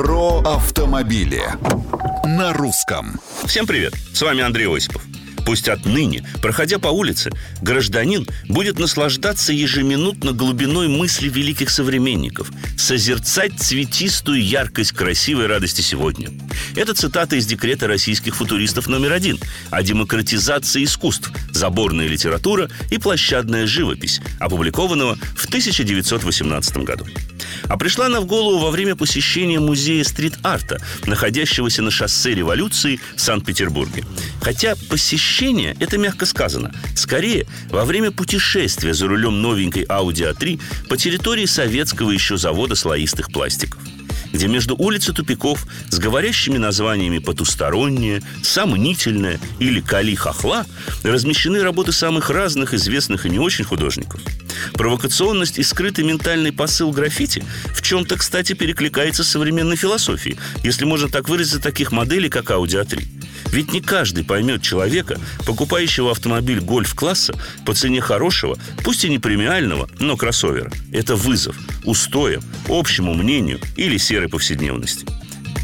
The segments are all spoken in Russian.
Про автомобили на русском. Всем привет! С вами Андрей Осипов. Пусть отныне, проходя по улице, гражданин будет наслаждаться ежеминутно глубиной мысли великих современников, созерцать цветистую яркость красивой радости сегодня. Это цитата из декрета российских футуристов номер один о демократизации искусств, заборная литература и площадная живопись, опубликованного в 1918 году. А пришла она в голову во время посещения музея стрит-арта, находящегося на шоссе революции в Санкт-Петербурге. Хотя посещение – это мягко сказано. Скорее, во время путешествия за рулем новенькой Audi A3 по территории советского еще завода слоистых пластиков где между улиц и тупиков с говорящими названиями «Потустороннее», «Сомнительное» или «Кали хохла» размещены работы самых разных известных и не очень художников – Провокационность и скрытый ментальный посыл граффити в чем-то, кстати, перекликается с современной философией, если можно так выразить таких моделей, как Audi A3. Ведь не каждый поймет человека, покупающего автомобиль гольф-класса по цене хорошего, пусть и не премиального, но кроссовера. Это вызов, устоям, общему мнению или серой повседневности.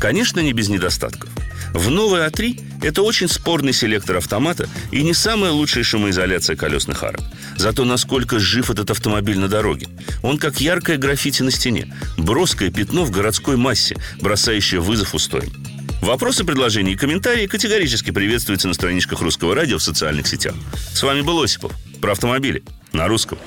Конечно, не без недостатков. В новой А3 это очень спорный селектор автомата и не самая лучшая шумоизоляция колесных арок. Зато насколько жив этот автомобиль на дороге. Он как яркое граффити на стене, броское пятно в городской массе, бросающее вызов устоям. Вопросы, предложения и комментарии категорически приветствуются на страничках Русского радио в социальных сетях. С вами был Осипов. Про автомобили. На русском.